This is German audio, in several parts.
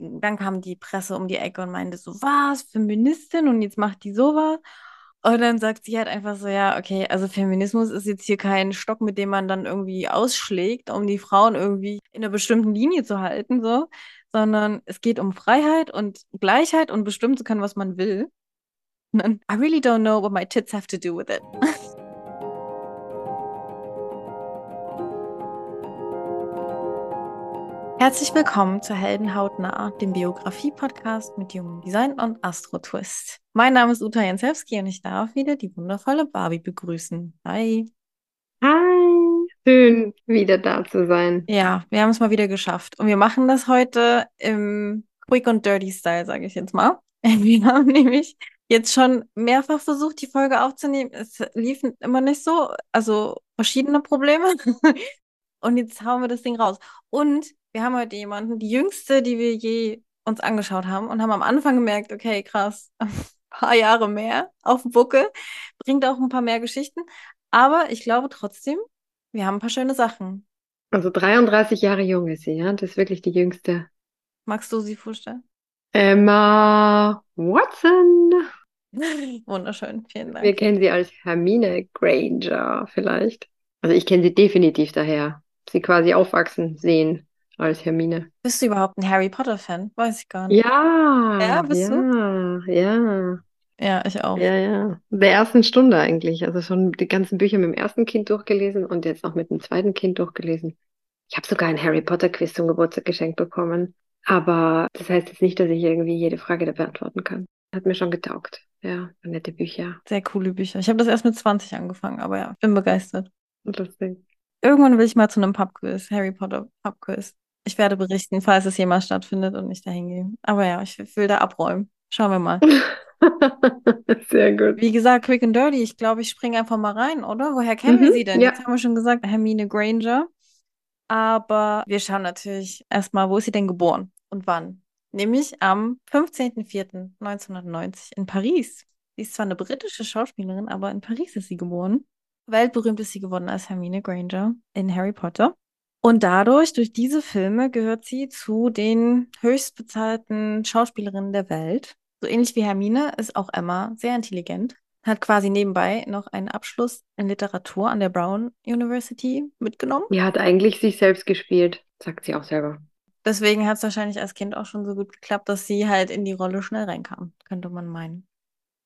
dann kam die Presse um die Ecke und meinte so, was, Feministin und jetzt macht die sowas. Und dann sagt sie halt einfach so, ja, okay, also Feminismus ist jetzt hier kein Stock, mit dem man dann irgendwie ausschlägt, um die Frauen irgendwie in einer bestimmten Linie zu halten, so, sondern es geht um Freiheit und Gleichheit und bestimmen zu können, was man will. Und dann, I really don't know what my tits have to do with it. Herzlich willkommen zu Helden hautnah, dem Biografie-Podcast mit Human Design und Astro Twist. Mein Name ist Uta Jensewski und ich darf wieder die wundervolle Barbie begrüßen. Hi. Hi. Schön, wieder da zu sein. Ja, wir haben es mal wieder geschafft. Und wir machen das heute im Quick und Dirty Style, sage ich jetzt mal. Wir haben nämlich jetzt schon mehrfach versucht, die Folge aufzunehmen. Es lief immer nicht so, also verschiedene Probleme. Und jetzt hauen wir das Ding raus. Und wir haben heute jemanden, die jüngste, die wir je uns angeschaut haben und haben am Anfang gemerkt, okay, krass, ein paar Jahre mehr auf dem Buckel, bringt auch ein paar mehr Geschichten. Aber ich glaube trotzdem, wir haben ein paar schöne Sachen. Also 33 Jahre jung ist sie, ja? Das ist wirklich die jüngste. Magst du sie vorstellen? Emma Watson. Wunderschön, vielen Dank. Wir kennen sie als Hermine Granger vielleicht. Also ich kenne sie definitiv daher. Sie quasi aufwachsen sehen als Hermine. Bist du überhaupt ein Harry Potter-Fan? Weiß ich gar nicht. Ja, Ja, bist ja, du? ja, Ja, ich auch. ja, ja. Der ersten Stunde eigentlich. Also schon die ganzen Bücher mit dem ersten Kind durchgelesen und jetzt auch mit dem zweiten Kind durchgelesen. Ich habe sogar ein Harry Potter Quiz zum Geburtstag geschenkt bekommen. Aber das heißt jetzt nicht, dass ich irgendwie jede Frage da beantworten kann. Hat mir schon getaugt. Ja, nette Bücher. Sehr coole Bücher. Ich habe das erst mit 20 angefangen, aber ja, bin begeistert. Lustig. Irgendwann will ich mal zu einem Pubquiz, Harry Potter Pubquiz. Ich werde berichten, falls es jemals stattfindet und ich dahin gehe. Aber ja, ich will da abräumen. Schauen wir mal. Sehr gut. Wie gesagt, Quick and Dirty, ich glaube, ich springe einfach mal rein, oder? Woher kennen wir Mhm, sie denn? ja. Jetzt haben wir schon gesagt, Hermine Granger. Aber wir schauen natürlich erstmal, wo ist sie denn geboren und wann? Nämlich am 15.04.1990 in Paris. Sie ist zwar eine britische Schauspielerin, aber in Paris ist sie geboren. Weltberühmt ist sie geworden als Hermine Granger in Harry Potter. Und dadurch, durch diese Filme, gehört sie zu den höchstbezahlten Schauspielerinnen der Welt. So ähnlich wie Hermine ist auch Emma sehr intelligent. Hat quasi nebenbei noch einen Abschluss in Literatur an der Brown University mitgenommen. Die hat eigentlich sich selbst gespielt, sagt sie auch selber. Deswegen hat es wahrscheinlich als Kind auch schon so gut geklappt, dass sie halt in die Rolle schnell reinkam, könnte man meinen.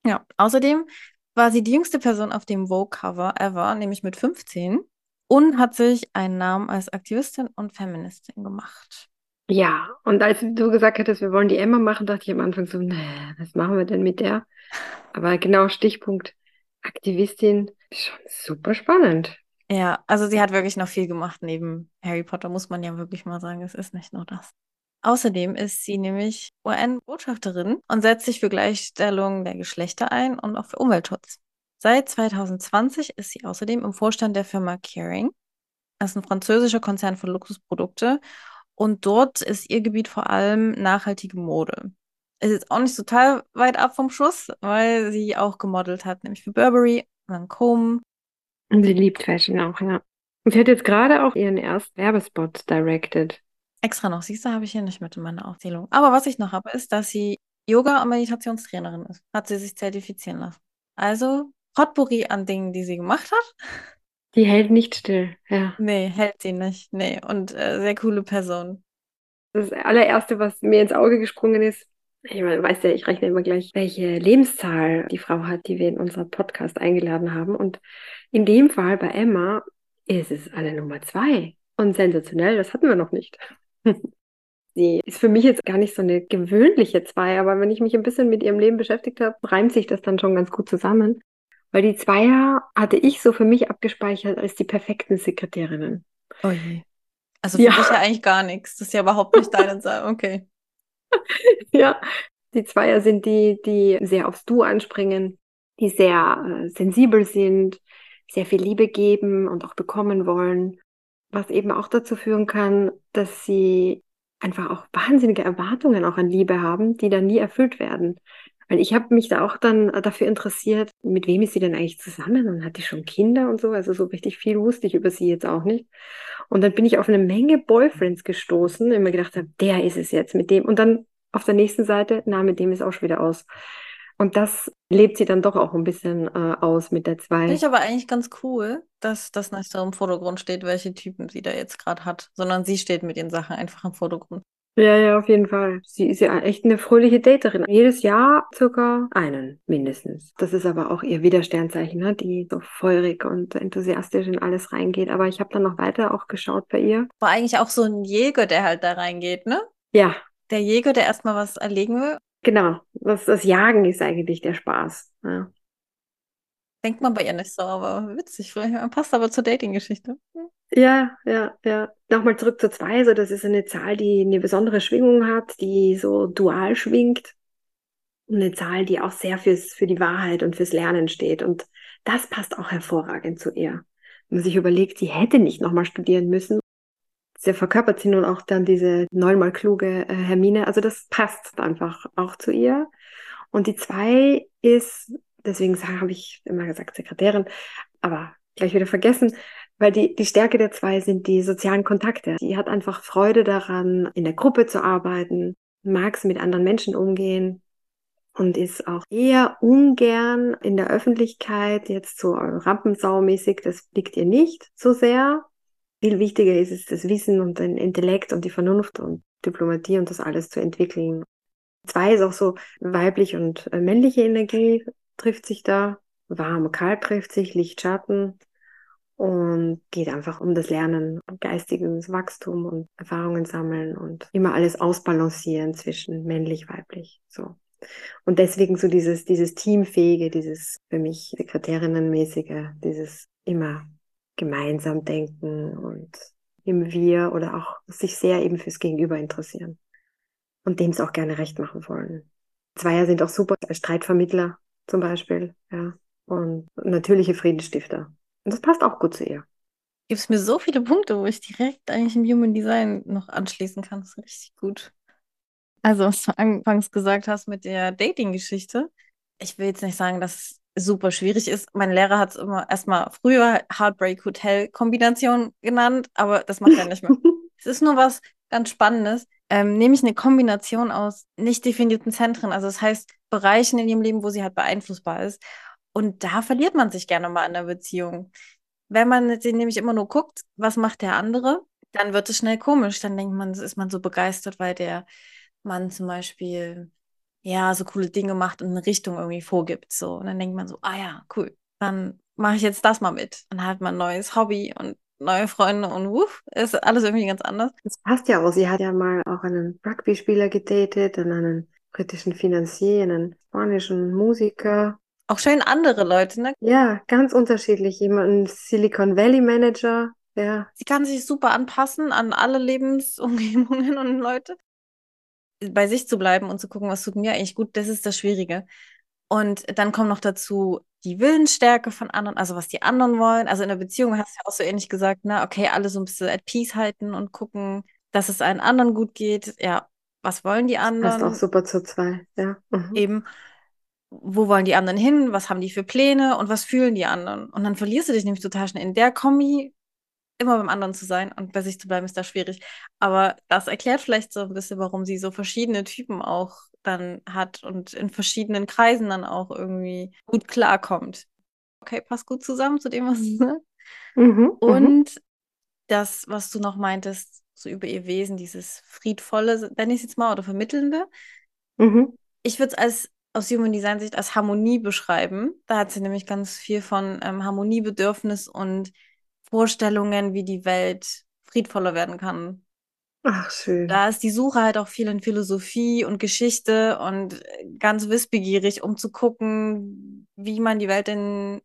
Ja, außerdem war sie die jüngste Person auf dem Vogue-Cover ever, nämlich mit 15, und hat sich einen Namen als Aktivistin und Feministin gemacht. Ja, und als du gesagt hattest, wir wollen die Emma machen, dachte ich am Anfang so, nee, was machen wir denn mit der? Aber genau, Stichpunkt Aktivistin, schon super spannend. Ja, also sie hat wirklich noch viel gemacht neben Harry Potter, muss man ja wirklich mal sagen. Es ist nicht nur das. Außerdem ist sie nämlich UN-Botschafterin und setzt sich für Gleichstellung der Geschlechter ein und auch für Umweltschutz. Seit 2020 ist sie außerdem im Vorstand der Firma Kering. Das ist ein französischer Konzern für Luxusprodukte. Und dort ist ihr Gebiet vor allem nachhaltige Mode. Ist jetzt auch nicht total weit ab vom Schuss, weil sie auch gemodelt hat, nämlich für Burberry, Lancôme. Und sie liebt Fashion auch, ja. Und sie hat jetzt gerade auch ihren ersten Werbespot directed. Extra noch, siehst du, habe ich hier nicht mit in meiner Aufzählung. Aber was ich noch habe, ist, dass sie Yoga- und Meditationstrainerin ist. Hat sie sich zertifizieren lassen. Also Potpourri an Dingen, die sie gemacht hat. Die hält nicht still, ja. Nee, hält sie nicht. Nee, und äh, sehr coole Person. Das allererste, was mir ins Auge gesprungen ist, ich meine, du weißt ja, ich rechne immer gleich, welche Lebenszahl die Frau hat, die wir in unseren Podcast eingeladen haben. Und in dem Fall bei Emma ist es eine Nummer zwei. Und sensationell, das hatten wir noch nicht. Sie ist für mich jetzt gar nicht so eine gewöhnliche zwei, aber wenn ich mich ein bisschen mit ihrem Leben beschäftigt habe, reimt sich das dann schon ganz gut zusammen. Weil die Zweier hatte ich so für mich abgespeichert als die perfekten Sekretärinnen. Oh je. Also für Ja. mich ja eigentlich gar nichts. Das ist ja überhaupt nicht deine Sache. Okay. Ja, die Zweier sind die, die sehr aufs Du anspringen, die sehr äh, sensibel sind, sehr viel Liebe geben und auch bekommen wollen, was eben auch dazu führen kann, dass sie einfach auch wahnsinnige Erwartungen auch an Liebe haben, die dann nie erfüllt werden. Weil ich habe mich da auch dann dafür interessiert, mit wem ist sie denn eigentlich zusammen und hat die schon Kinder und so. Also so richtig viel wusste ich über sie jetzt auch nicht. Und dann bin ich auf eine Menge Boyfriends gestoßen, immer gedacht habe, der ist es jetzt mit dem. Und dann auf der nächsten Seite, na, mit dem ist auch schon wieder aus. Und das lebt sie dann doch auch ein bisschen äh, aus mit der zwei. Finde ich aber eigentlich ganz cool, dass das nicht so im Vordergrund steht, welche Typen sie da jetzt gerade hat, sondern sie steht mit ihren Sachen einfach im Vordergrund. Ja, ja, auf jeden Fall. Sie ist ja echt eine fröhliche Daterin. Jedes Jahr circa einen mindestens. Das ist aber auch ihr Widersternzeichen, ne? die so feurig und enthusiastisch in alles reingeht. Aber ich habe dann noch weiter auch geschaut bei ihr. War eigentlich auch so ein Jäger, der halt da reingeht, ne? Ja. Der Jäger, der erstmal was erlegen will. Genau. Das, das Jagen ist eigentlich der Spaß. Ja. Denkt man bei ihr nicht so, aber witzig. Passt aber zur Dating-Geschichte. Ja, ja, ja. Nochmal zurück zur 2. Also das ist eine Zahl, die eine besondere Schwingung hat, die so dual schwingt. Eine Zahl, die auch sehr fürs, für die Wahrheit und fürs Lernen steht. Und das passt auch hervorragend zu ihr. Wenn man sich überlegt, sie hätte nicht nochmal studieren müssen. Sie verkörpert sie nun auch dann diese neunmal kluge äh, Hermine. Also das passt einfach auch zu ihr. Und die 2 ist, deswegen habe ich immer gesagt Sekretärin, aber gleich wieder vergessen, weil die, die Stärke der zwei sind die sozialen Kontakte. Die hat einfach Freude daran, in der Gruppe zu arbeiten, mag es mit anderen Menschen umgehen und ist auch eher ungern in der Öffentlichkeit, jetzt so rampensaumäßig, das liegt ihr nicht so sehr. Viel wichtiger ist es, das Wissen und den Intellekt und die Vernunft und Diplomatie und das alles zu entwickeln. Zwei ist auch so weiblich und äh, männliche Energie trifft sich da. Warm, kalt trifft sich, Licht, Schatten und geht einfach um das Lernen, geistiges Wachstum und Erfahrungen sammeln und immer alles ausbalancieren zwischen männlich, weiblich, so. Und deswegen so dieses, dieses Teamfähige, dieses für mich Sekretärinnenmäßige, dieses immer gemeinsam denken und im Wir oder auch sich sehr eben fürs Gegenüber interessieren und dem es auch gerne recht machen wollen. Zweier sind auch super als Streitvermittler zum Beispiel, ja, und natürliche Friedensstifter. Und das passt auch gut zu ihr. Gibt es mir so viele Punkte, wo ich direkt eigentlich im Human Design noch anschließen kann. Das ist richtig gut. Also, was du anfangs gesagt hast mit der Dating-Geschichte. Ich will jetzt nicht sagen, dass es super schwierig ist. Mein Lehrer hat es immer erstmal früher Heartbreak Hotel Kombination genannt, aber das macht er nicht mehr. es ist nur was ganz Spannendes. Ähm, nämlich eine Kombination aus nicht definierten Zentren. Also, das heißt Bereichen in ihrem Leben, wo sie halt beeinflussbar ist. Und da verliert man sich gerne mal in der Beziehung. Wenn man nämlich immer nur guckt, was macht der andere, dann wird es schnell komisch. Dann denkt man, ist man so begeistert, weil der Mann zum Beispiel ja so coole Dinge macht und eine Richtung irgendwie vorgibt. So. Und dann denkt man so, ah ja, cool, dann mache ich jetzt das mal mit. Dann hat man ein neues Hobby und neue Freunde und wuff, ist alles irgendwie ganz anders. Das passt ja auch. Sie hat ja mal auch einen Rugby-Spieler gedatet, dann einen britischen Finanzier, einen spanischen Musiker. Auch schön andere Leute, ne? Ja, ganz unterschiedlich. Jemand, ein Silicon Valley Manager, ja. Sie kann sich super anpassen an alle Lebensumgebungen und Leute. Bei sich zu bleiben und zu gucken, was tut mir eigentlich gut, das ist das Schwierige. Und dann kommt noch dazu die Willensstärke von anderen, also was die anderen wollen. Also in der Beziehung hast du ja auch so ähnlich gesagt, ne, okay, alle so ein bisschen at peace halten und gucken, dass es allen anderen gut geht. Ja, was wollen die anderen? Das passt auch super zu zwei, ja. Mhm. Eben wo wollen die anderen hin, was haben die für Pläne und was fühlen die anderen. Und dann verlierst du dich nämlich total schnell in der Kombi, immer beim anderen zu sein und bei sich zu bleiben, ist da schwierig. Aber das erklärt vielleicht so ein bisschen, warum sie so verschiedene Typen auch dann hat und in verschiedenen Kreisen dann auch irgendwie gut klarkommt. Okay, passt gut zusammen zu dem, was du sagst. Mhm, mhm, und das, was du noch meintest, so über ihr Wesen, dieses friedvolle, nenne ich es jetzt mal, oder vermittelnde. Mhm. Ich würde es als aus Human Design Sicht als Harmonie beschreiben. Da hat sie nämlich ganz viel von ähm, Harmoniebedürfnis und Vorstellungen, wie die Welt friedvoller werden kann. Ach, schön. Da ist die Suche halt auch viel in Philosophie und Geschichte und ganz wissbegierig, um zu gucken, wie man die Welt denn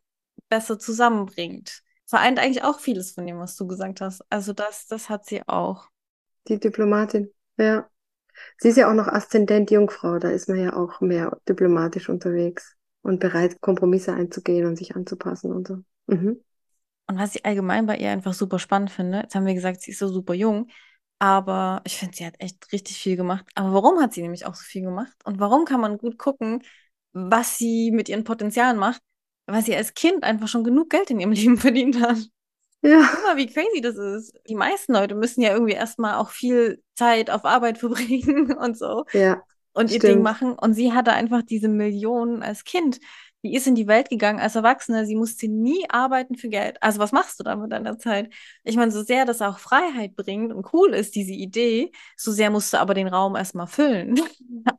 besser zusammenbringt. Vereint eigentlich auch vieles von dem, was du gesagt hast. Also das, das hat sie auch. Die Diplomatin, ja. Sie ist ja auch noch Aszendent Jungfrau, da ist man ja auch mehr diplomatisch unterwegs und bereit, Kompromisse einzugehen und sich anzupassen und so. Mhm. Und was ich allgemein bei ihr einfach super spannend finde, jetzt haben wir gesagt, sie ist so super jung, aber ich finde, sie hat echt richtig viel gemacht. Aber warum hat sie nämlich auch so viel gemacht? Und warum kann man gut gucken, was sie mit ihren Potenzialen macht, weil sie als Kind einfach schon genug Geld in ihrem Leben verdient hat. Ja. Guck mal, wie crazy das ist. Die meisten Leute müssen ja irgendwie erstmal auch viel Zeit auf Arbeit verbringen und so Ja. und ihr Stimmt. Ding machen. Und sie hatte einfach diese Millionen als Kind. Die ist in die Welt gegangen als Erwachsene. Sie musste nie arbeiten für Geld. Also was machst du da mit deiner Zeit? Ich meine, so sehr das auch Freiheit bringt und cool ist, diese Idee, so sehr musst du aber den Raum erstmal füllen.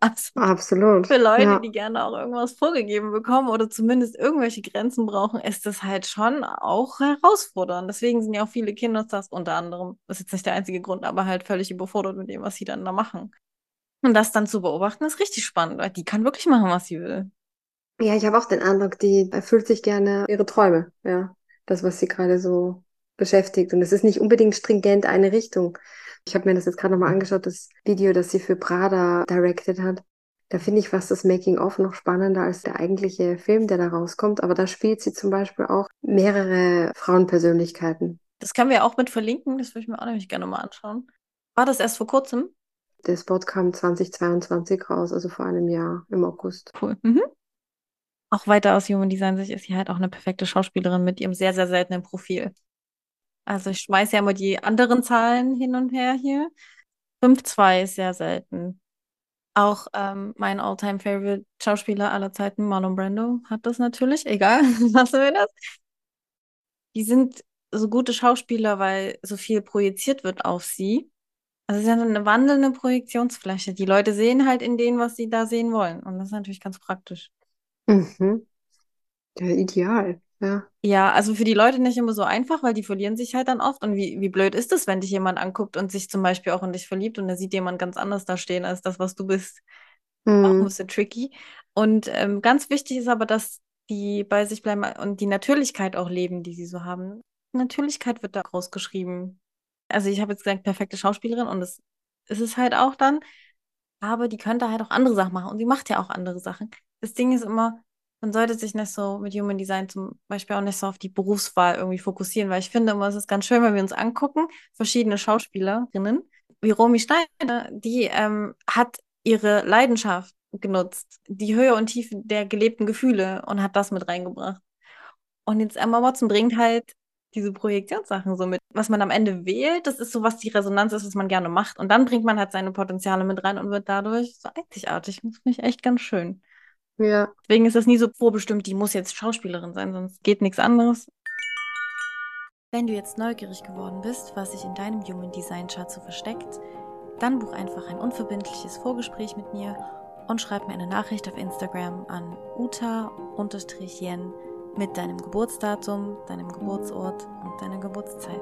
Also Absolut. für Leute, Ja. die gerne auch irgendwas vorgegeben bekommen oder zumindest irgendwelche Grenzen brauchen, ist das halt schon auch herausfordernd. Deswegen sind ja auch viele Kinderstars unter anderem, das ist jetzt nicht der einzige Grund, aber halt völlig überfordert mit dem, was sie dann da machen. Und das dann zu beobachten, ist richtig spannend, weil die kann wirklich machen, was sie will. Ja, ich habe auch den Eindruck, die erfüllt sich gerne ihre Träume, ja. Das, was sie gerade so beschäftigt. Und es ist nicht unbedingt stringent eine Richtung. Ich habe mir das jetzt gerade nochmal angeschaut, das Video, das sie für Prada directed hat. Da finde ich fast das Making-of noch spannender als der eigentliche Film, der da rauskommt. Aber da spielt sie zum Beispiel auch mehrere Frauenpersönlichkeiten. Das können wir auch mit verlinken, das würde ich mir auch nämlich gerne mal anschauen. War das erst vor kurzem? Der Spot kam 2022 raus, also vor einem Jahr im August. Cool. Mhm. Auch weiter aus Human Design Sicht ist sie halt auch eine perfekte Schauspielerin mit ihrem sehr, sehr seltenen Profil. Also ich schmeiße ja immer die anderen Zahlen hin und her hier. 5-2 ist sehr selten. Auch ähm, mein All-Time-Favorite Schauspieler aller Zeiten, Marlon Brando, hat das natürlich. Egal, lassen wir das. Die sind so gute Schauspieler, weil so viel projiziert wird auf sie. Also sie sind eine wandelnde Projektionsfläche. Die Leute sehen halt in denen, was sie da sehen wollen. Und das ist natürlich ganz praktisch. Mhm. Ja, ideal, ja. Ja, also für die Leute nicht immer so einfach, weil die verlieren sich halt dann oft. Und wie, wie blöd ist es, wenn dich jemand anguckt und sich zum Beispiel auch in dich verliebt und er sieht jemand ganz anders da stehen als das, was du bist. Auch ein Mhm. bisschen tricky. Und ähm, ganz wichtig ist aber, dass die bei sich bleiben und die Natürlichkeit auch leben, die sie so haben. Natürlichkeit wird da groß geschrieben. Also ich habe jetzt gesagt, perfekte Schauspielerin und das ist es halt auch dann. Aber die könnte halt auch andere Sachen machen und sie macht ja auch andere Sachen. Das Ding ist immer, man sollte sich nicht so mit Human Design zum Beispiel auch nicht so auf die Berufswahl irgendwie fokussieren, weil ich finde immer, es ist ganz schön, wenn wir uns angucken, verschiedene Schauspielerinnen, wie Romy Schneider, die ähm, hat ihre Leidenschaft genutzt, die Höhe und Tiefe der gelebten Gefühle und hat das mit reingebracht. Und jetzt Emma Watson bringt halt diese Projektionssachen so mit. Was man am Ende wählt, das ist so, was die Resonanz ist, was man gerne macht. Und dann bringt man halt seine Potenziale mit rein und wird dadurch so einzigartig. Das finde ich echt ganz schön. Ja. Deswegen ist das nie so vorbestimmt, die muss jetzt Schauspielerin sein, sonst geht nichts anderes. Wenn du jetzt neugierig geworden bist, was sich in deinem Human Design Chart so versteckt, dann buch einfach ein unverbindliches Vorgespräch mit mir und schreib mir eine Nachricht auf Instagram an uta-yen mit deinem Geburtsdatum, deinem Geburtsort und deiner Geburtszeit.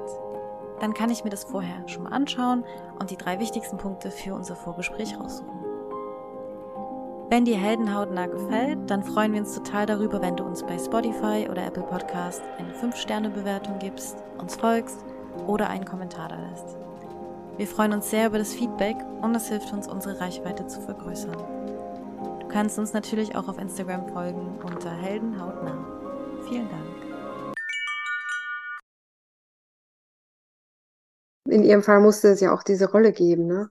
Dann kann ich mir das vorher schon mal anschauen und die drei wichtigsten Punkte für unser Vorgespräch raussuchen. Wenn dir Heldenhautnah gefällt, dann freuen wir uns total darüber, wenn du uns bei Spotify oder Apple Podcast eine 5-Sterne-Bewertung gibst, uns folgst oder einen Kommentar da lässt. Wir freuen uns sehr über das Feedback und es hilft uns, unsere Reichweite zu vergrößern. Du kannst uns natürlich auch auf Instagram folgen unter Heldenhautnah. Vielen Dank. In ihrem Fall musste es ja auch diese Rolle geben, ne?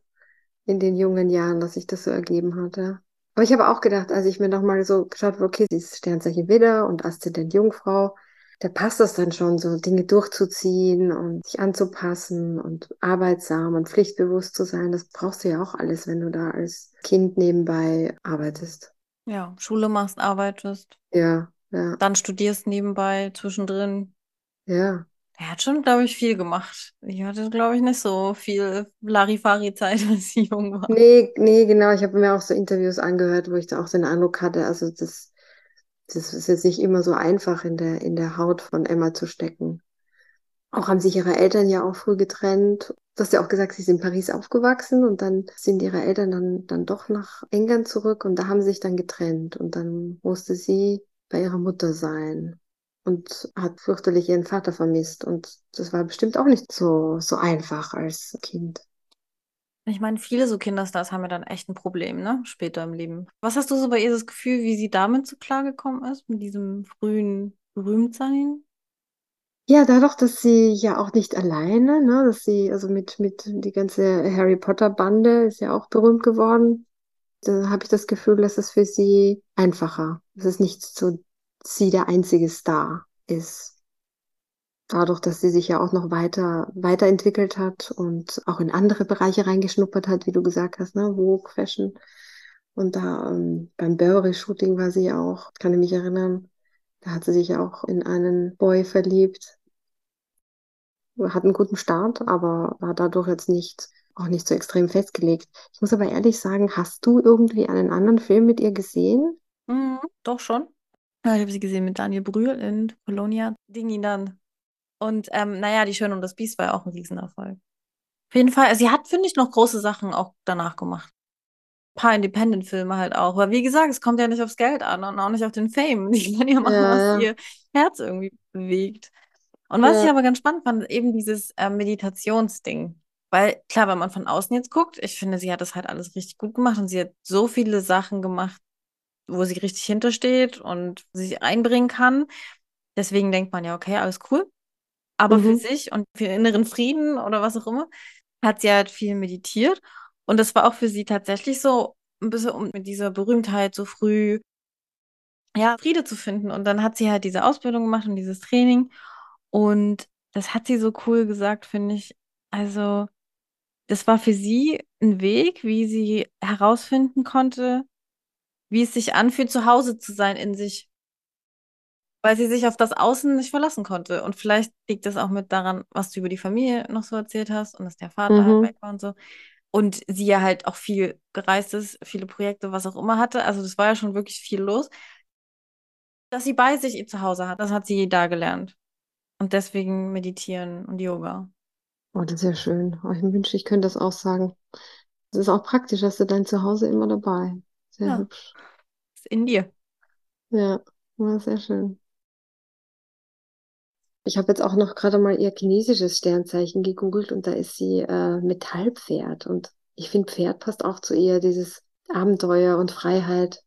In den jungen Jahren, dass sich das so ergeben hatte. Aber ich habe auch gedacht, als ich mir nochmal so geschaut habe, okay, sie ist Sternzeichen Widder und Aszendent Jungfrau, da passt das dann schon, so Dinge durchzuziehen und sich anzupassen und arbeitsam und pflichtbewusst zu sein. Das brauchst du ja auch alles, wenn du da als Kind nebenbei arbeitest. Ja, Schule machst, arbeitest, Ja, ja, dann studierst nebenbei, zwischendrin. ja. Er hat schon, glaube ich, viel gemacht. Ich hatte, glaube ich, nicht so viel Larifari-Zeit, als ich jung war. Nee, nee, genau. Ich habe mir auch so Interviews angehört, wo ich da auch den Eindruck hatte, also das, das ist jetzt nicht immer so einfach in der, in der Haut von Emma zu stecken. Auch haben sich ihre Eltern ja auch früh getrennt. Du hast ja auch gesagt, sie ist in Paris aufgewachsen und dann sind ihre Eltern dann, dann doch nach England zurück und da haben sie sich dann getrennt und dann musste sie bei ihrer Mutter sein und hat fürchterlich ihren Vater vermisst und das war bestimmt auch nicht so, so einfach als Kind. Ich meine, viele so Kinderstars haben ja dann echt ein Problem, ne? Später im Leben. Was hast du so bei ihr das Gefühl, wie sie damit so klargekommen ist, mit diesem frühen Berühmtsein? Ja, dadurch, dass sie ja auch nicht alleine, ne, dass sie, also mit, mit die ganze Harry Potter Bande ist ja auch berühmt geworden. Da habe ich das Gefühl, dass es für sie einfacher. Es ist nicht so, sie der einzige Star ist. Dadurch, dass sie sich ja auch noch weiter weiterentwickelt hat und auch in andere Bereiche reingeschnuppert hat, wie du gesagt hast, ne, Vogue, Fashion. Und da ähm, beim Burberry-Shooting war sie auch, kann ich mich erinnern, da hat sie sich auch in einen Boy verliebt. Hat einen guten Start, aber war dadurch jetzt nicht auch nicht so extrem festgelegt. Ich muss aber ehrlich sagen, hast du irgendwie einen anderen Film mit ihr gesehen? Mhm, doch schon. Ja, ich habe sie gesehen mit Daniel Brühl in Polonia. Dingi dann. Und ähm, naja, Die Schöne und das Biest war ja auch ein Riesenerfolg. Auf jeden Fall, sie hat, finde ich, noch große Sachen auch danach gemacht. Ein paar Independent-Filme halt auch. Aber wie gesagt, es kommt ja nicht aufs Geld an und auch nicht auf den Fame. Die kann ja machen, Ja, was ihr Herz irgendwie bewegt. Und was ich Ja. aber ganz spannend fand, ist eben dieses äh, Meditationsding. Weil klar, wenn man von außen jetzt guckt, ich finde, sie hat das halt alles richtig gut gemacht und sie hat so viele Sachen gemacht, wo sie richtig hintersteht und sich einbringen kann. Deswegen denkt man ja, okay, alles cool. Aber für Mhm. sich und für inneren Frieden oder was auch immer, hat sie halt viel meditiert. Und das war auch für sie tatsächlich so ein bisschen, um mit dieser Berühmtheit so früh, ja, Friede zu finden. Und dann hat sie halt diese Ausbildung gemacht und dieses Training. Und das hat sie so cool gesagt, finde ich. Also, das war für sie ein Weg, wie sie herausfinden konnte, wie es sich anfühlt, zu Hause zu sein in sich, weil sie sich auf das Außen nicht verlassen konnte. Und vielleicht liegt das auch mit daran, was du über die Familie noch so erzählt hast und dass der Vater halt Mhm. weg war und so. Und sie ja halt auch viel gereist ist, viele Projekte, was auch immer hatte. Also das war ja schon wirklich viel los. Dass sie bei sich ihr Zuhause hat, das hat sie da gelernt. Und deswegen meditieren und Yoga. Oh, das ist ja schön. Oh, ich wünschte, ich könnte das auch sagen. Es ist auch praktisch, hast du dein Zuhause immer dabei. Sehr Ja, hübsch. ist in dir. Ja, ja, sehr schön. Ich habe jetzt auch noch gerade mal ihr chinesisches Sternzeichen gegoogelt und da ist sie äh, Metallpferd. Und ich finde, Pferd passt auch zu ihr, dieses Abenteuer und Freiheit.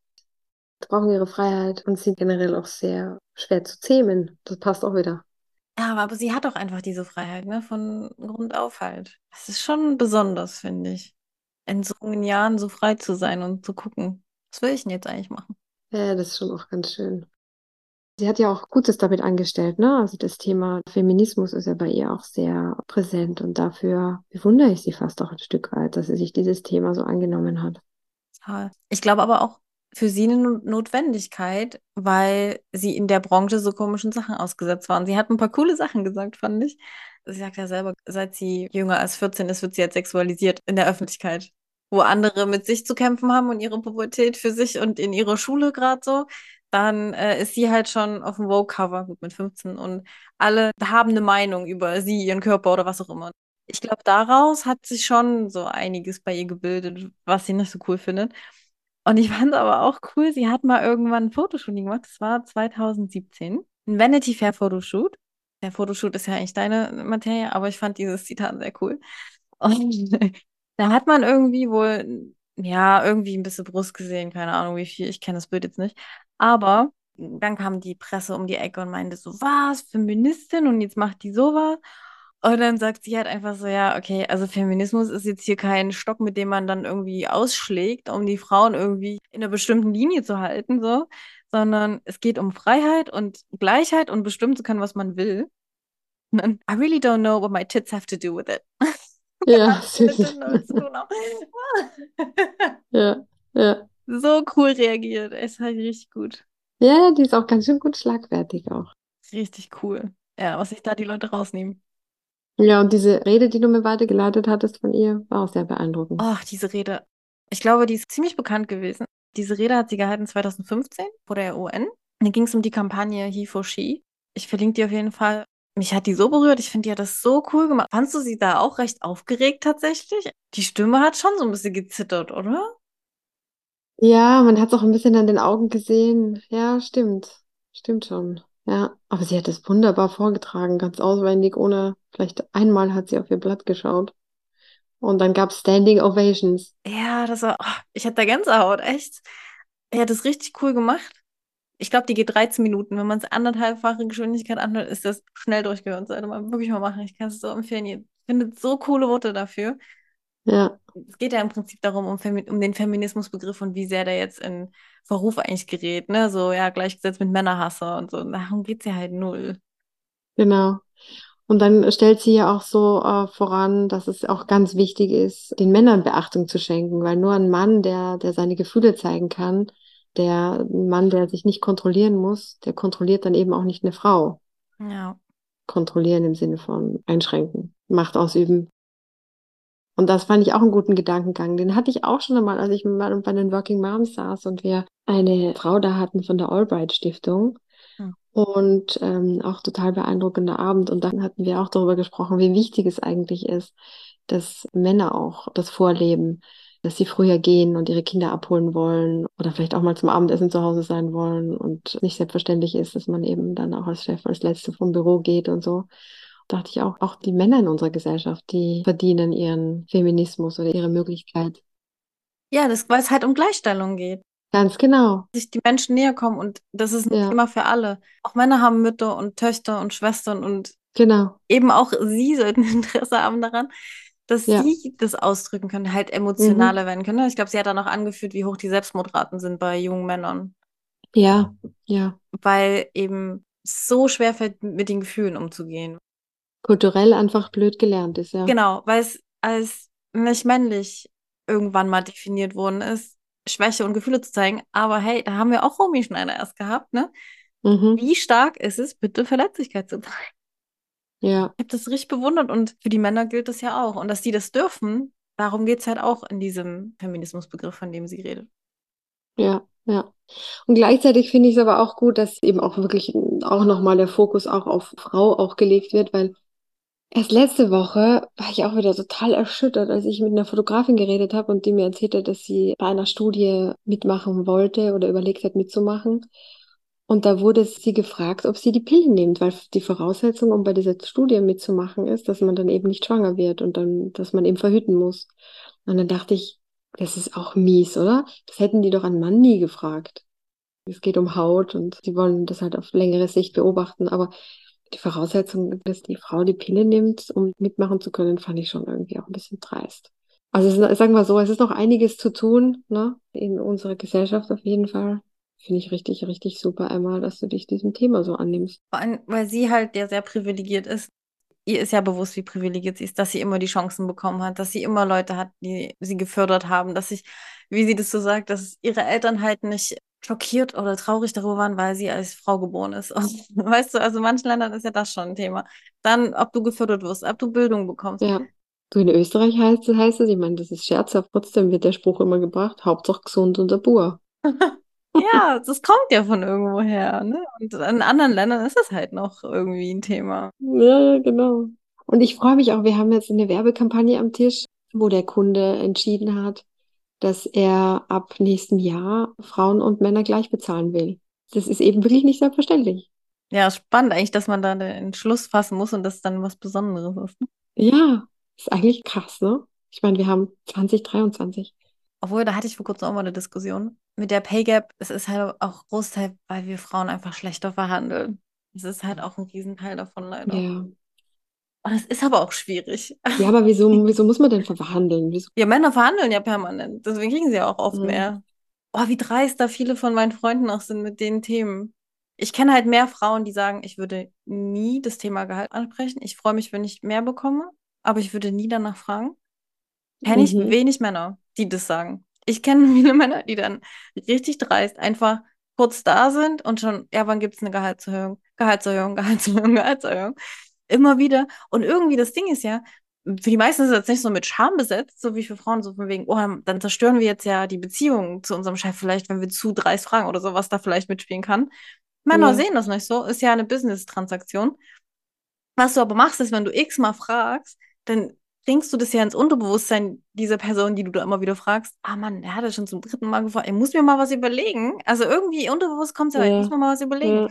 Sie brauchen ihre Freiheit und sind generell auch sehr schwer zu zähmen. Das passt auch wieder. Ja, aber sie hat auch einfach diese Freiheit, ne, von Grund auf halt. Das ist schon besonders, finde ich. In so jungen Jahren so frei zu sein und zu gucken, was will ich denn jetzt eigentlich machen? Ja, das ist schon auch ganz schön. Sie hat ja auch Gutes damit angestellt, ne? Also das Thema Feminismus ist ja bei ihr auch sehr präsent und dafür bewundere ich sie fast auch ein Stück weit, dass sie sich dieses Thema so angenommen hat. Ich glaube aber auch für sie eine No- Notwendigkeit, weil sie in der Branche so komischen Sachen ausgesetzt war. Und sie hat ein paar coole Sachen gesagt, fand ich. Sie sagt ja selber, seit sie jünger als 14 ist, wird sie jetzt sexualisiert in der Öffentlichkeit. Wo andere mit sich zu kämpfen haben und ihre Pubertät für sich und in ihrer Schule gerade so. Dann äh, ist sie halt schon auf dem Vogue-Cover, gut mit 15. Und alle haben eine Meinung über sie, ihren Körper oder was auch immer. Ich glaube, daraus hat sich schon so einiges bei ihr gebildet, was sie nicht so cool findet. Und ich fand aber auch cool, sie hat mal irgendwann ein Fotoshooting gemacht, das war 2017, ein Vanity Fair Fotoshoot. Der Fotoshoot ist ja eigentlich deine Materie, aber ich fand dieses Zitat sehr cool. Und da hat man irgendwie wohl, ja, irgendwie ein bisschen Brust gesehen, keine Ahnung wie viel, ich kenne das Bild jetzt nicht. Aber dann kam die Presse um die Ecke und meinte so, was, Feministin und jetzt macht die sowas. Und dann sagt sie halt einfach so, ja, okay, also Feminismus ist jetzt hier kein Stock, mit dem man dann irgendwie ausschlägt, um die Frauen irgendwie in einer bestimmten Linie zu halten, so, sondern es geht um Freiheit und Gleichheit und bestimmen zu können, was man will. Und dann, I really don't know what my tits have to do with it. Ja, Notes, genau. Ja, ja. So cool reagiert. Es ist halt richtig gut. Ja, die ist auch ganz schön gut schlagfertig auch. Richtig cool. Ja, was sich da die Leute rausnehmen. Ja, und diese Rede, die du mir weitergeleitet hattest von ihr, war auch sehr beeindruckend. Ach, diese Rede. Ich glaube, die ist ziemlich bekannt gewesen. Diese Rede hat sie gehalten 2015 vor der UN. Da ging es um die Kampagne He for She. Ich verlinke die auf jeden Fall. Mich hat die so berührt. Ich finde, die hat das so cool gemacht. Fandst du sie da auch recht aufgeregt tatsächlich? Die Stimme hat schon so ein bisschen gezittert, oder? Ja, man hat es auch ein bisschen an den Augen gesehen. Ja, stimmt. Stimmt schon. Ja, aber sie hat es wunderbar vorgetragen, ganz auswendig, ohne, vielleicht einmal hat sie auf ihr Blatt geschaut. Und dann gab es Standing Ovations. Ja, das war. Oh, ich hatte da Gänsehaut, echt. Er hat das richtig cool gemacht. Ich glaube, die geht 13 Minuten. Wenn man es anderthalbfache Geschwindigkeit anhört, ist das schnell durchgehört. Sollte man wirklich mal machen. Ich kann es so empfehlen. Ihr findet so coole Worte dafür. Ja, Es geht ja im Prinzip darum, um, Femi um den Feminismusbegriff und wie sehr der jetzt in Verruf eigentlich gerät, ne? So, ja, gleichgesetzt mit Männerhasse und so. Darum geht's ja halt null. genau. Und dann stellt sie ja auch so äh, voran, dass es auch ganz wichtig ist, den Männern Beachtung zu schenken, weil nur ein Mann, der, der seine Gefühle zeigen kann, der Mann, der sich nicht kontrollieren muss, der kontrolliert dann eben auch nicht eine Frau. Ja. Kontrollieren im Sinne von einschränken, Macht ausüben. Und das fand ich auch einen guten Gedankengang. Den hatte ich auch schon einmal, als ich mal bei den Working Moms saß und wir eine Frau da hatten von der Albright Stiftung. Hm. Und ähm, auch total beeindruckender Abend. Und dann hatten wir auch darüber gesprochen, wie wichtig es eigentlich ist, dass Männer auch das vorleben, dass sie früher gehen und ihre Kinder abholen wollen oder vielleicht auch mal zum Abendessen zu Hause sein wollen und nicht selbstverständlich ist, dass man eben dann auch als Chef als Letzte vom Büro geht und so. Dachte ich auch, auch die Männer in unserer Gesellschaft, die verdienen ihren Feminismus oder ihre Möglichkeit. Ja, das, weil es halt um Gleichstellung geht. Ganz genau. Sich die Menschen näher kommen und das ist ein Ja, Thema für alle. Auch Männer haben Mütter und Töchter und Schwestern und genau. eben auch sie sollten Interesse haben daran, dass Ja. sie das ausdrücken können, halt Mhm. emotionaler werden können. Ich glaube, sie hat dann auch angeführt, wie hoch die Selbstmordraten sind bei jungen Männern, Ja, ja. weil eben so schwer fällt, mit den Gefühlen umzugehen. Kulturell einfach blöd gelernt ist, ja. Genau, weil es als nicht männlich irgendwann mal definiert worden ist, Schwäche und Gefühle zu zeigen. Aber hey, da haben wir auch Romy Schneider erst gehabt, ne? Mhm. Wie stark ist es, bitte Verletzlichkeit zu zeigen? Ja, Ich habe das richtig bewundert und für die Männer gilt das ja auch. Und dass die das dürfen, darum geht es halt auch in diesem Feminismusbegriff, von dem sie redet. ja, ja. Und gleichzeitig finde ich es aber auch gut, dass eben auch wirklich auch nochmal der Fokus auch auf Frau auch gelegt wird, weil erst letzte Woche war ich auch wieder total erschüttert, als ich mit einer Fotografin geredet habe und die mir erzählte, dass sie bei einer Studie mitmachen wollte oder überlegt hat mitzumachen. Und da wurde sie gefragt, ob sie die Pille nimmt, weil die Voraussetzung, um bei dieser Studie mitzumachen, ist, dass man dann eben nicht schwanger wird und dann, dass man eben verhüten muss. Und dann dachte ich, das ist auch mies, oder? Das hätten die doch einen Mann nie gefragt. Es geht um Haut und sie wollen das halt auf längere Sicht beobachten. Aber die Voraussetzung, dass die Frau die Pille nimmt, um mitmachen zu können, fand ich schon irgendwie auch ein bisschen dreist. Also ist, sagen wir so, es ist noch einiges zu tun, ne, in unserer Gesellschaft auf jeden Fall. Finde ich richtig, richtig super, Emma, dass du dich diesem Thema so annimmst. Vor allem, weil sie halt ja sehr privilegiert ist. Ihr ist ja bewusst, wie privilegiert sie ist, dass sie immer die Chancen bekommen hat, dass sie immer Leute hat, die sie gefördert haben, dass sich, wie sie das so sagt, dass ihre Eltern halt nicht schockiert oder traurig darüber waren, weil sie als Frau geboren ist. weißt du, also in manchen Ländern ist ja das schon ein Thema. Dann, ob du gefördert wirst, ob du Bildung bekommst. Ja. Du, in Österreich heißt, heißt es, ich meine, das ist scherzhaft, trotzdem wird der Spruch immer gebracht, Hauptsache gesund und der Bur. Ja, das kommt ja von irgendwoher, ne? Und in anderen Ländern ist das halt noch irgendwie ein Thema. Ja, genau. Und ich freue mich auch, wir haben jetzt eine Werbekampagne am Tisch, wo der Kunde entschieden hat, dass er ab nächstem Jahr Frauen und Männer gleich bezahlen will. Das ist eben wirklich nicht selbstverständlich. Ja, spannend eigentlich, dass man da den Entschluss fassen muss und das dann was Besonderes ist. Ne? Ja, ist eigentlich krass, ne? Ich meine, wir haben 2023. Obwohl, da hatte ich vor kurzem auch mal eine Diskussion mit der Pay Gap. Es ist halt auch Großteil, weil wir Frauen einfach schlechter verhandeln. Es ist halt auch ein Riesenteil davon leider. Ja. Und es ist aber auch schwierig. Ja, aber wieso, wieso muss man denn verhandeln? Wieso? Ja, Männer verhandeln ja permanent. Deswegen kriegen sie ja auch oft Mhm. mehr. Oh, wie dreist da viele von meinen Freunden auch sind mit den Themen. Ich kenne halt mehr Frauen, die sagen, ich würde nie das Thema Gehalt ansprechen. Ich freue mich, wenn ich mehr bekomme, aber ich würde nie danach fragen. Kenne ich Mhm. wenig Männer, die das sagen. Ich kenne viele Männer, die dann richtig dreist einfach kurz da sind und schon, ja, wann gibt es eine Gehaltserhöhung? Gehaltserhöhung, Gehaltserhöhung, Gehaltserhöhung. Immer wieder. Und irgendwie das Ding ist ja, für die meisten ist es jetzt nicht so mit Scham besetzt, so wie für Frauen, so von wegen, oh, dann zerstören wir jetzt ja die Beziehung zu unserem Chef vielleicht, wenn wir zu dreist fragen oder so, was da vielleicht mitspielen kann. Männer Ja. sehen das nicht so, ist ja eine Business-Transaktion. Was du aber machst, ist, wenn du x-mal fragst, dann bringst du das ja ins Unterbewusstsein dieser Person, die du da immer wieder fragst. Ah Mann, der hat das schon zum dritten Mal gefragt. Ich muss mir mal was überlegen. Also irgendwie unterbewusst kommt es ja, ich muss mir mal was überlegen. Ja.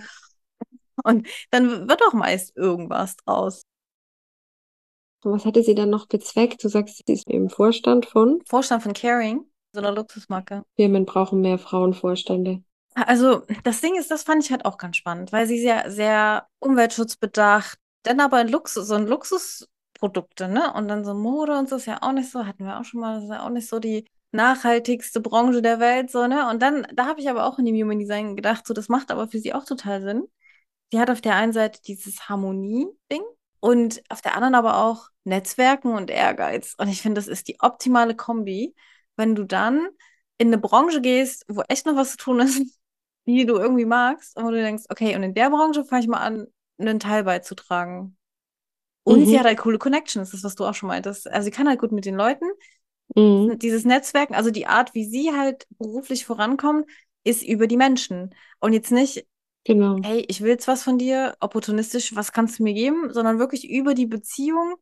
Und dann wird auch meist irgendwas draus. Und was hatte sie dann noch bezweckt? Du sagst, sie ist im Vorstand von Vorstand von Caring, so einer Luxusmarke. Firmen brauchen mehr Frauenvorstände. Also, das Ding ist, das fand ich halt auch ganz spannend, weil sie sehr, sehr umweltschutzbedacht, dann aber Luxus, so ein Produkte, ne? Und dann so Mode und so ist ja auch nicht so, hatten wir auch schon mal, das ist ja auch nicht so die nachhaltigste Branche der Welt, so, ne? Und dann, da habe ich aber auch in dem Human Design gedacht, so, das macht aber für sie auch total Sinn. Sie hat auf der einen Seite dieses Harmonie-Ding und auf der anderen aber auch Netzwerken und Ehrgeiz. Und ich finde, das ist die optimale Kombi, wenn du dann in eine Branche gehst, wo echt noch was zu tun ist, die du irgendwie magst, und wo du denkst, okay, und in der Branche fange ich mal an, einen Teil beizutragen. Und Mhm. sie hat halt coole Connections, das, was du auch schon meintest. Also sie kann halt gut mit den Leuten. Mhm. Dieses Netzwerken, also die Art, wie sie halt beruflich vorankommt, ist über die Menschen. Und jetzt nicht, Genau. hey, ich will jetzt was von dir, opportunistisch, was kannst du mir geben, sondern wirklich über die Beziehung.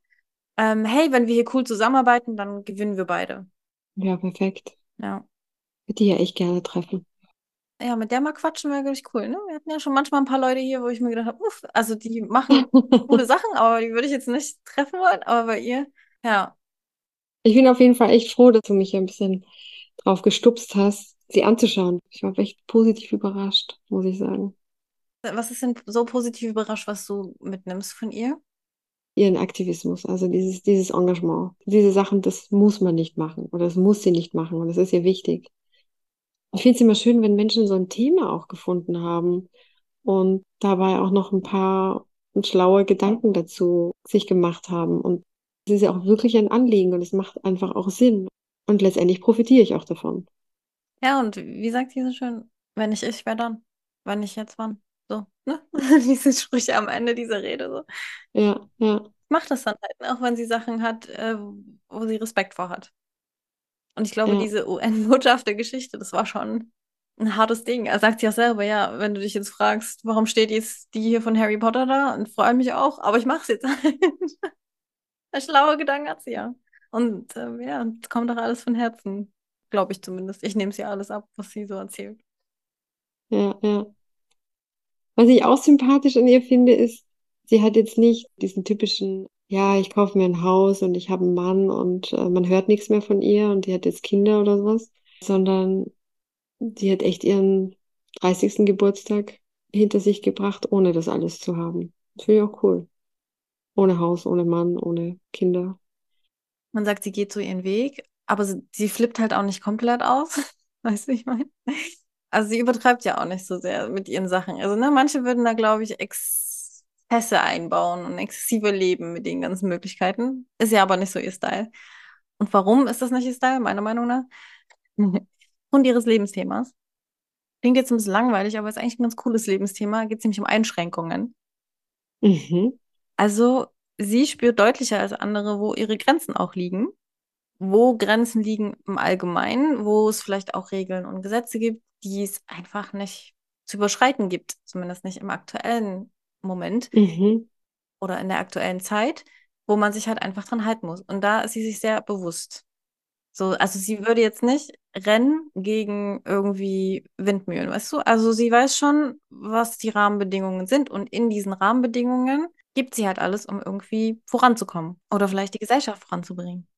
Ähm, hey, wenn wir hier cool zusammenarbeiten, dann gewinnen wir beide. Ja, perfekt. Ja. Würde ich ja echt gerne treffen. Ja, mit der mal quatschen wäre wirklich cool, ne? Wir hatten ja schon manchmal ein paar Leute hier, wo ich mir gedacht habe, uff, also die machen coole Sachen, aber die würde ich jetzt nicht treffen wollen. Aber bei ihr, ja, Ich bin auf jeden Fall echt froh, dass du mich ein bisschen drauf gestupst hast, sie anzuschauen. Ich war echt positiv überrascht, muss ich sagen. Was ist denn so positiv überrascht, was du mitnimmst von ihr? Ihren Aktivismus, also dieses, dieses Engagement. Diese Sachen, das muss man nicht machen oder das muss sie nicht machen und das ist ihr wichtig. Ich finde es immer schön, wenn Menschen so ein Thema auch gefunden haben und dabei auch noch ein paar schlaue Gedanken dazu sich gemacht haben. Und es ist ja auch wirklich ein Anliegen und es macht einfach auch Sinn. Und letztendlich profitiere ich auch davon. Ja, und wie sagt sie so schön, wenn nicht ich, wer dann? Wenn nicht jetzt, wann? Ne? Diese Sprüche am Ende dieser Rede, so. Ja, ja, Macht das dann halt, ne? auch wenn sie Sachen hat, äh, wo sie Respekt vor hat. Und ich glaube, ja, diese UN-Botschaft der Geschichte, das war schon ein hartes Ding. Er sagt auch selber, ja, wenn du dich jetzt fragst, warum steht jetzt die hier von Harry Potter da? Und freue mich auch, aber ich mache es jetzt halt. Ein schlauer Gedanke hat sie ja. Und ähm, ja, es kommt doch alles von Herzen, glaube ich zumindest. Ich nehme sie alles ab, was sie so erzählt. ja, ja. Was ich auch sympathisch an ihr finde, ist, sie hat jetzt nicht diesen typischen, ja, ich kaufe mir ein Haus und ich habe einen Mann und äh, man hört nichts mehr von ihr und die hat jetzt Kinder oder sowas, sondern sie hat echt ihren 30. Geburtstag hinter sich gebracht, ohne das alles zu haben. Finde ich auch cool. Ohne Haus, ohne Mann, ohne Kinder. Man sagt, sie geht so ihren Weg, aber sie, sie flippt halt auch nicht komplett aus. Weißt du, ich meine? Also sie übertreibt ja auch nicht so sehr mit ihren Sachen. Also, ne, manche würden da, glaube ich, Exzesse einbauen und exzessive leben mit den ganzen Möglichkeiten. Ist ja aber nicht so ihr Style. Und warum ist das nicht ihr Style, meiner Meinung nach? Grund ihres Lebensthemas. Klingt jetzt ein bisschen langweilig, aber ist eigentlich ein ganz cooles Lebensthema. Geht es nämlich um Einschränkungen. Mhm. Also sie spürt deutlicher als andere, wo ihre Grenzen auch liegen, wo Grenzen liegen im Allgemeinen, wo es vielleicht auch Regeln und Gesetze gibt, die es einfach nicht zu überschreiten gibt, zumindest nicht im aktuellen Moment Mhm. oder in der aktuellen Zeit, wo man sich halt einfach dran halten muss. Und da ist sie sich sehr bewusst. So, also sie würde jetzt nicht rennen gegen irgendwie Windmühlen, weißt du? Also sie weiß schon, was die Rahmenbedingungen sind und in diesen Rahmenbedingungen gibt sie halt alles, um irgendwie voranzukommen oder vielleicht die Gesellschaft voranzubringen.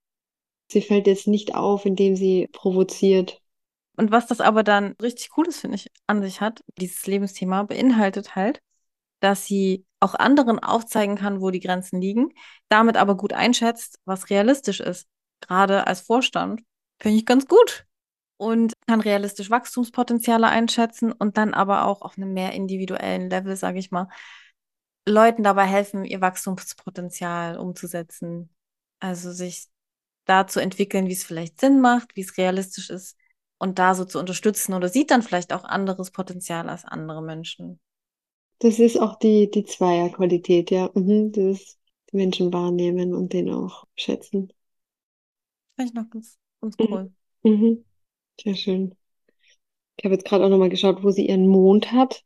Sie fällt jetzt nicht auf, indem sie provoziert. Und was das aber dann richtig Cooles, finde ich, an sich hat, dieses Lebensthema beinhaltet halt, dass sie auch anderen aufzeigen kann, wo die Grenzen liegen, damit aber gut einschätzt, was realistisch ist. Gerade als Vorstand finde ich ganz gut. Und kann realistisch Wachstumspotenziale einschätzen und dann aber auch auf einem mehr individuellen Level, sage ich mal, Leuten dabei helfen, ihr Wachstumspotenzial umzusetzen. Also sich da zu entwickeln, wie es vielleicht Sinn macht, wie es realistisch ist und da so zu unterstützen oder sieht dann vielleicht auch anderes Potenzial als andere Menschen. Das ist auch die, die Zweierqualität, ja. Mhm. Die Menschen wahrnehmen und den auch schätzen. Finde ich noch ganz, ganz Mhm. cool. Mhm. Sehr schön. Ich habe jetzt gerade auch nochmal geschaut, wo sie ihren Mond hat.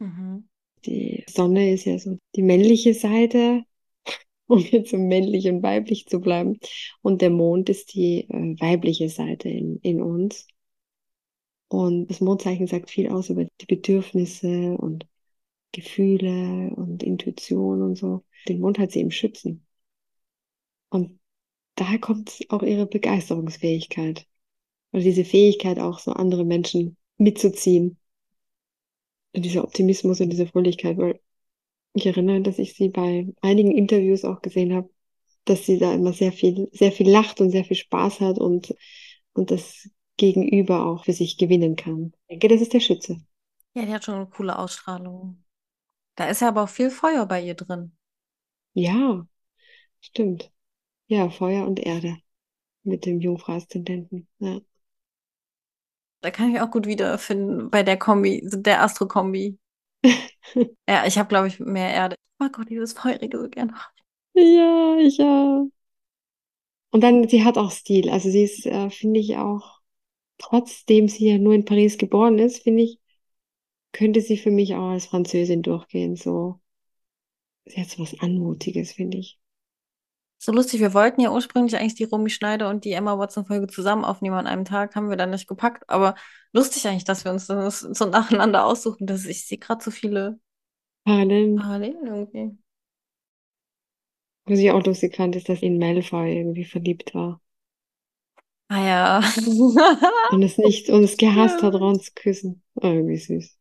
Mhm. Die Sonne ist ja so die männliche Seite, um jetzt so männlich und weiblich zu bleiben. Und der Mond ist die äh, weibliche Seite in, in uns. Und das Mondzeichen sagt viel aus über die Bedürfnisse und Gefühle und Intuition und so. Den Mond hat sie im Schützen. Und daher kommt auch ihre Begeisterungsfähigkeit. Oder diese Fähigkeit auch so andere Menschen mitzuziehen. Und dieser Optimismus und diese Fröhlichkeit, weil ich erinnere, dass ich sie bei einigen Interviews auch gesehen habe, dass sie da immer sehr viel, sehr viel lacht und sehr viel Spaß hat und, und das Gegenüber auch für sich gewinnen kann. Ich denke, das ist der Schütze. Ja, die hat schon eine coole Ausstrahlung. Da ist ja aber auch viel Feuer bei ihr drin. Ja, stimmt. Ja, Feuer und Erde mit dem Jungfrau-Aszendenten. Ja. Da kann ich mich auch gut wiederfinden bei der Kombi, der Astro-Kombi. ja, ich habe, glaube ich, mehr Erde. Ich mag auch dieses Feurige so gerne. Ja, ich ja. Und dann, sie hat auch Stil. Also sie ist, äh, finde ich auch, trotzdem sie ja nur in Paris geboren ist, finde ich, könnte sie für mich auch als Französin durchgehen. So, sie hat so was Anmutiges, finde ich. So lustig, wir wollten ja ursprünglich eigentlich die Romy Schneider und die Emma Watson-Folge zusammen aufnehmen an einem Tag, haben wir dann nicht gepackt, aber lustig eigentlich, dass wir uns das so nacheinander aussuchen, dass ich sehe gerade so viele Parallelen. Parallelen irgendwie. Was ich auch lustig fand, ist, dass ihn Malfoy irgendwie verliebt war. Ah ja. und es nicht, und es gehasst hat, Ron zu küssen. Oh, irgendwie süß.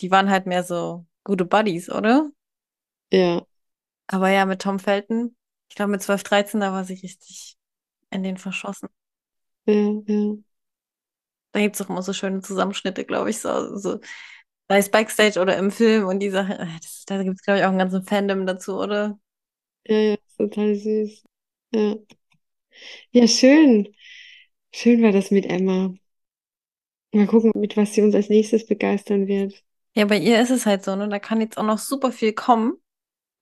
Die waren halt mehr so gute Buddies, oder? Ja. Aber ja, mit Tom Felton, ich glaube mit 12, 13, da war sie richtig in den verschossen. Ja, ja. Da gibt es auch immer so schöne Zusammenschnitte, glaube ich, so, so sei es Backstage oder im Film und die Sache, äh, das, da gibt es, glaube ich, auch einen ganzen Fandom dazu, oder? Ja, ja, total süß. Ja. Ja, schön. Schön war das mit Emma. Mal gucken, mit was sie uns als nächstes begeistern wird. Ja, bei ihr ist es halt so, ne? Da kann jetzt auch noch super viel kommen.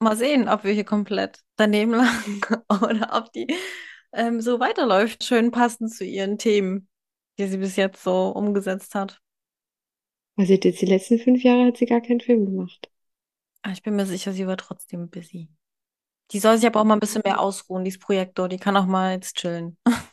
Mal sehen, ob wir hier komplett daneben lagen oder ob die ähm, so weiterläuft, schön passend zu ihren Themen, die sie bis jetzt so umgesetzt hat. Also jetzt die letzten fünf Jahre hat sie gar keinen Film gemacht. Ah, ich bin mir sicher, sie war trotzdem busy. Die soll sich aber auch mal ein bisschen mehr ausruhen, dieses Projektor. Die kann auch mal jetzt chillen.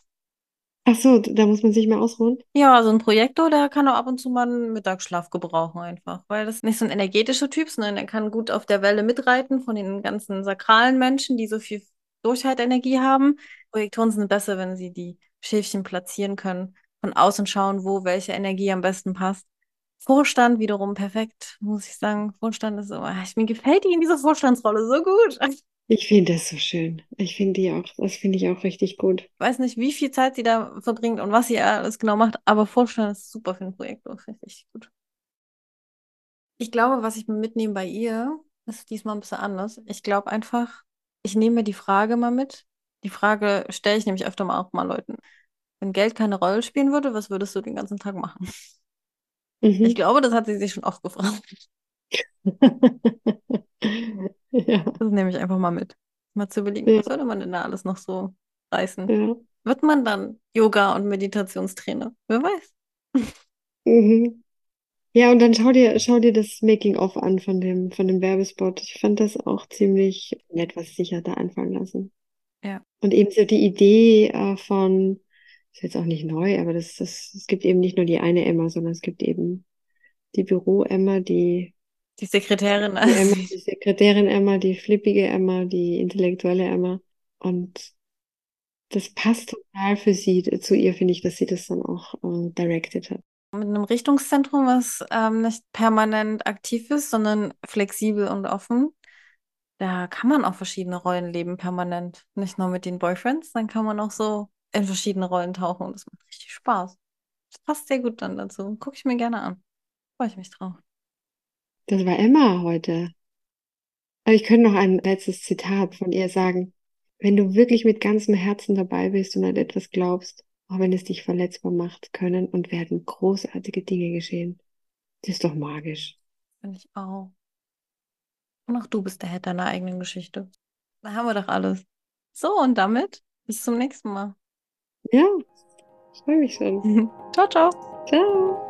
Ach so, da muss man sich mehr ausruhen? Ja, so ein Projektor, der kann auch ab und zu mal einen Mittagsschlaf gebrauchen einfach, weil das nicht so ein energetischer Typ sondern er kann gut auf der Welle mitreiten von den ganzen sakralen Menschen, die so viel Durchhaltenergie haben. Projektoren sind besser, wenn sie die Schäfchen platzieren können, von außen schauen, wo welche Energie am besten passt. Vorstand wiederum perfekt, muss ich sagen. Vorstand ist so, ach, mir gefällt die in dieser Vorstandsrolle so gut. Ich finde das so schön. Ich finde die auch, das finde ich auch richtig gut. Ich weiß nicht, wie viel Zeit sie da verbringt und was sie alles genau macht, aber Vorstand ist super für ein Projekt. Finde ich richtig gut. Ich glaube, was ich mitnehme bei ihr, ist diesmal ein bisschen anders. Ich glaube einfach, ich nehme die Frage mal mit. Die Frage stelle ich nämlich öfter mal auch mal Leuten. Wenn Geld keine Rolle spielen würde, was würdest du den ganzen Tag machen? Mhm. Ich glaube, das hat sie sich schon oft gefragt. Ja. Das nehme ich einfach mal mit. Mal zu überlegen, ja. was würde man denn da alles noch so reißen? Ja. Wird man dann Yoga- und Meditationstrainer? Wer weiß. Mhm. Ja, und dann schau dir, schau dir das Making-of an von dem, von dem Werbespot. Ich fand das auch ziemlich nett, was sich hat da anfangen lassen. Ja. Und eben so die Idee äh, von, ist jetzt auch nicht neu, aber das, das, es gibt eben nicht nur die eine Emma, sondern es gibt eben die Büro-Emma, die die Sekretärin. Die, Emma, die Sekretärin Emma, die flippige Emma, die intellektuelle Emma. Und das passt total für sie, zu ihr finde ich, dass sie das dann auch äh, directed hat. Mit einem Richtungszentrum, was ähm, nicht permanent aktiv ist, sondern flexibel und offen. Da kann man auch verschiedene Rollen leben, permanent. Nicht nur mit den Boyfriends, dann kann man auch so in verschiedene Rollen tauchen und das macht richtig Spaß. Das passt sehr gut dann dazu. Gucke ich mir gerne an. Freue ich mich drauf. Das war Emma heute. Aber ich könnte noch ein letztes Zitat von ihr sagen. Wenn du wirklich mit ganzem Herzen dabei bist und an etwas glaubst, auch wenn es dich verletzbar macht, können und werden großartige Dinge geschehen. Das ist doch magisch. Finde ich auch. Und auch du bist der Herr deiner eigenen Geschichte. Da haben wir doch alles. So, und damit bis zum nächsten Mal. Ja, ich freue mich schon. ciao, ciao. Ciao.